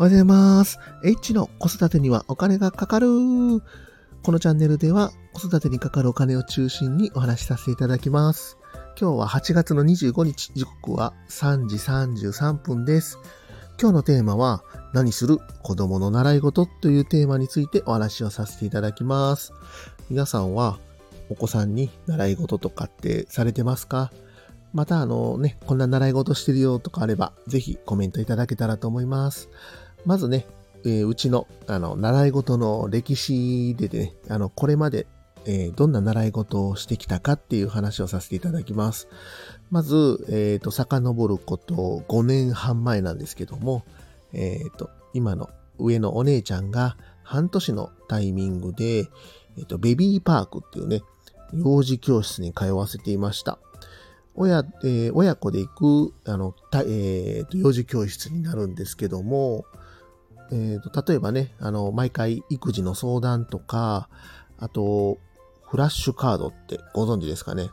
おはようございます。H の子育てにはお金がかかる。このチャンネルでは子育てにかかるお金を中心にお話しさせていただきます。今日は8月の25日、時刻は3時33分です。今日のテーマは何する子供の習い事というテーマについてお話をさせていただきます。皆さんはお子さんに習い事とかってされてますか？またあのね、こんな習い事してるよとかあれば、ぜひコメントいただけたらと思います。まずね、えー、うちの、あの、習い事の歴史でね、あの、これまで、えー、どんな習い事をしてきたかっていう話をさせていただきます。まず、えっ、ー、と、遡ること5年半前なんですけども、えっ、と、今の上のお姉ちゃんが半年のタイミングで、えっ、と、ベビーパークっていうね、幼児教室に通わせていました。親、えー、親子で行く、あの、えー、と、幼児教室になるんですけども、えーと、例えばね、あの、毎回育児の相談とか、あと、フラッシュカードってご存知ですかね。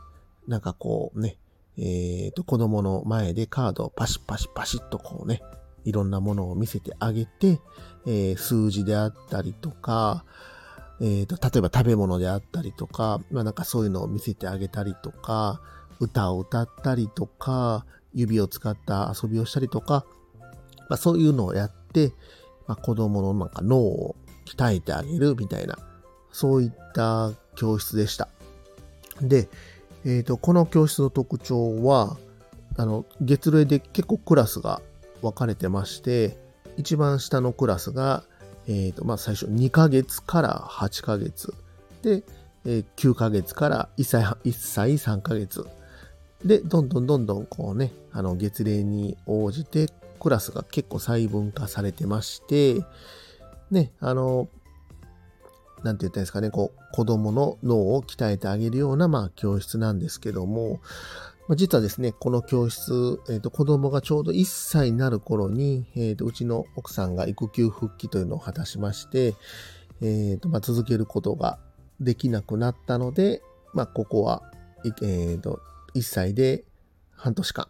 なんかこうね、えーと、子供の前でカードをパシッパシッパシッとこうね、いろんなものを見せてあげて、えー、数字であったりとか、えーと、例えば食べ物であったりとか、まあなんかそういうのを見せてあげたりとか、歌を歌ったりとか、指を使った遊びをしたりとか、まあそういうのをやって、まあ、子供のなんか脳を鍛えてあげるみたいな、そういった教室でした。で、えっ、ー、と、この教室の特徴は、あの、月齢で結構クラスが分かれてまして、一番下のクラスが、えっ、ー、と、まあ、最初2ヶ月から8ヶ月。で、えー、9ヶ月から1歳、1歳3ヶ月。で、どんどんどんどんこうね、あの、月齢に応じてクラスが結構細分化されてまして、ね、あの、なんて言ったんですかね、こう、子供の脳を鍛えてあげるような、まあ、教室なんですけども、ま、実はですね、この教室、えっ、ー、と、子供がちょうど1歳になる頃に、えっ、ー、と、うちの奥さんが育休復帰というのを果たしまして、えっ、ー、と、まあ、続けることができなくなったので、まあ、ここは、えっ、と、1歳で半年間、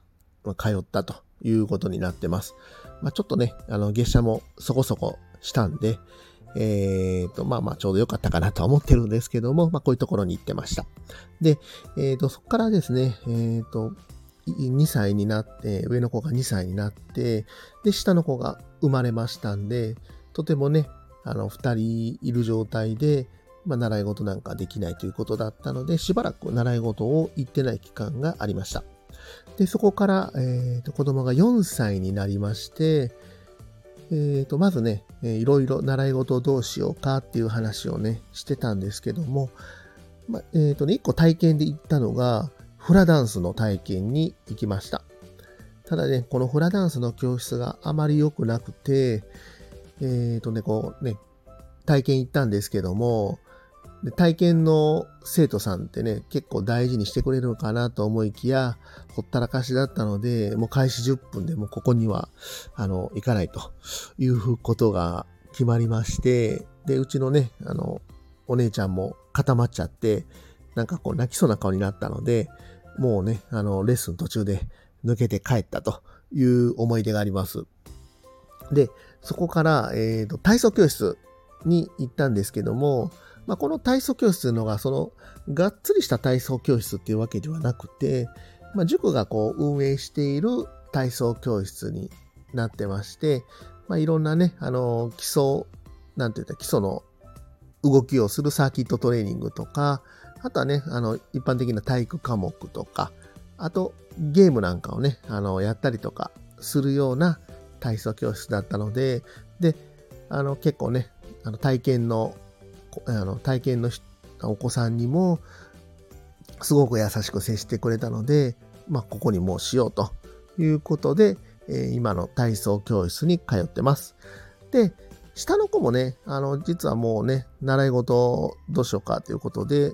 通ったと。いうことになってます。まあ、ちょっとね、あの、月謝もそこそこしたんで、えっ、ー、と、まあまあちょうど良かったかなとは思ってるんですけども、まあこういうところに行ってました。で、え、ー、と、そこからですね、えっ、ー、と、2歳になって、上の子が2歳になって、で、下の子が生まれましたんで、とてもね、あの、2人いる状態で、まあ、習い事なんかできないということだったので、しばらく習い事を行ってない期間がありました。で、そこから、えーと、子供が4歳になりまして、えーと、まずね、えー、いろいろ習い事をどうしようかっていう話をね、してたんですけども、まえーとね、一個体験で行ったのが、フラダンスの体験に行きました。ただね、このフラダンスの教室があまり良くなくて、えっ、ー、とね、こうね、体験行ったんですけども、で体験の生徒さんってね、結構大事にしてくれるのかなと思いきや、ほったらかしだったので、もう開始10分でもうここには、あの、行かないということが決まりまして、で、うちのね、あの、お姉ちゃんも固まっちゃって、なんかこう泣きそうな顔になったので、もうね、あの、レッスン途中で抜けて帰ったという思い出があります。で、そこから、えっ、ー、と、体操教室に行ったんですけども、まあ、この体操教室というのが、その、がっつりした体操教室っていうわけではなくて、まあ、塾がこう運営している体操教室になってまして、まあ、いろんなね、あの、基礎、なんて言った基礎の動きをするサーキットトレーニングとか、あとはね、あの、一般的な体育科目とか、あと、ゲームなんかをね、あの、やったりとかするような体操教室だったので、で、あの、結構ね、あの、体験のあの体験のお子さんにもすごく優しく接してくれたので、まあ、ここにもうしようということで、え、今の体操教室に通ってます。で、下の子もね、あの、実はもうね、習い事どうしようかということで、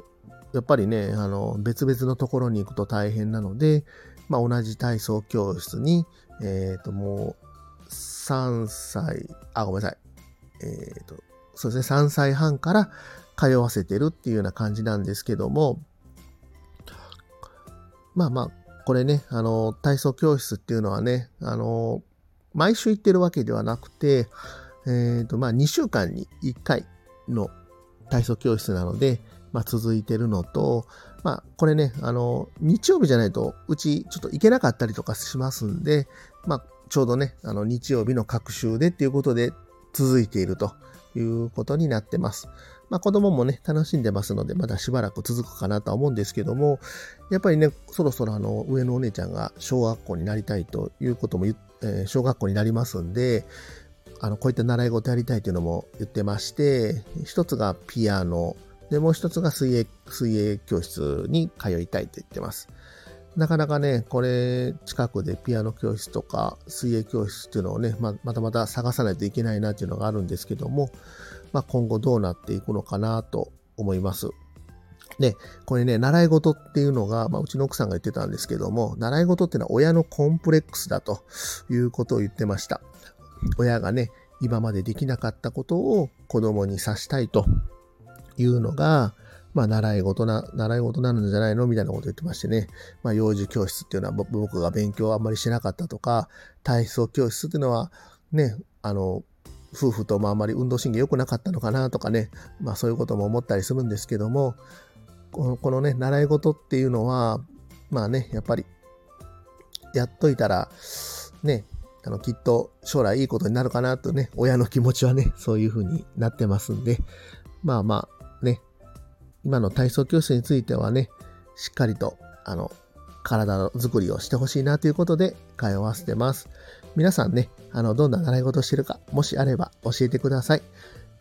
やっぱりね、あの、別々のところに行くと大変なので、まあ、同じ体操教室に、えっ、ー、と、もう、3歳、あ、ごめんなさい。えっ、ー、と、そうですね、3歳半から通わせてるっていうような感じなんですけども、まあまあ、これね、あの、体操教室っていうのはね、あの、毎週行ってるわけではなくて、えっ、ー、と、まあ、2週間に1回の体操教室なので、まあ、続いてるのと、まあ、これね、あの、日曜日じゃないと、うちちょっと行けなかったりとかしますんで、まあ、ちょうどね、あの、日曜日の各週でっていうことで続いていると。いうことになってます。まあ、子供もね、楽しんでますので、まだしばらく続くかなとは思うんですけども、やっぱりね、そろそろあの、上のお姉ちゃんが小学校になりたいということもえー、小学校になりますんで、あの、こういった習い事やりたいというのも言ってまして、一つがピアノ、で、もう一つが水泳、水泳教室に通いたいと言ってます。なかなかね、これ、近くでピアノ教室とか水泳教室っていうのをね、ままたまた探さないといけないなっていうのがあるんですけども、まあ、今後どうなっていくのかなと思います。で、これね、習い事っていうのが、まあ、うちの奥さんが言ってたんですけども、習い事っていうのは親のコンプレックスだということを言ってました。親がね、今までできなかったことを子供にさしたいというのが、まあ、習い事な、習い事なんじゃないの？みたいなこと言ってましてね。まあ、幼児教室っていうのは僕が勉強あんまりしなかったとか、体操教室っていうのは、ね、あの、夫婦ともあんまり運動神経良くなかったのかなとかね、まあそういうことも思ったりするんですけども、このこのね、習い事っていうのは、まあね、やっぱり、やっといたら、ね、あの、きっと将来いいことになるかなとね、親の気持ちはね、そういう風になってますんで、まあまあ、ね、今の体操教室についてはね、しっかりと、あの、体づくりをしてほしいなということで通わせてます。皆さんね、あの、どんな習い事してるか、もしあれば教えてください。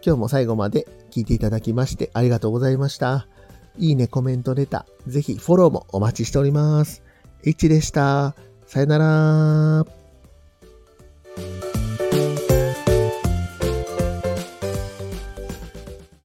今日も最後まで聞いていただきましてありがとうございました。いいね、コメント、レター、ぜひフォローもお待ちしております。H でした。さよなら。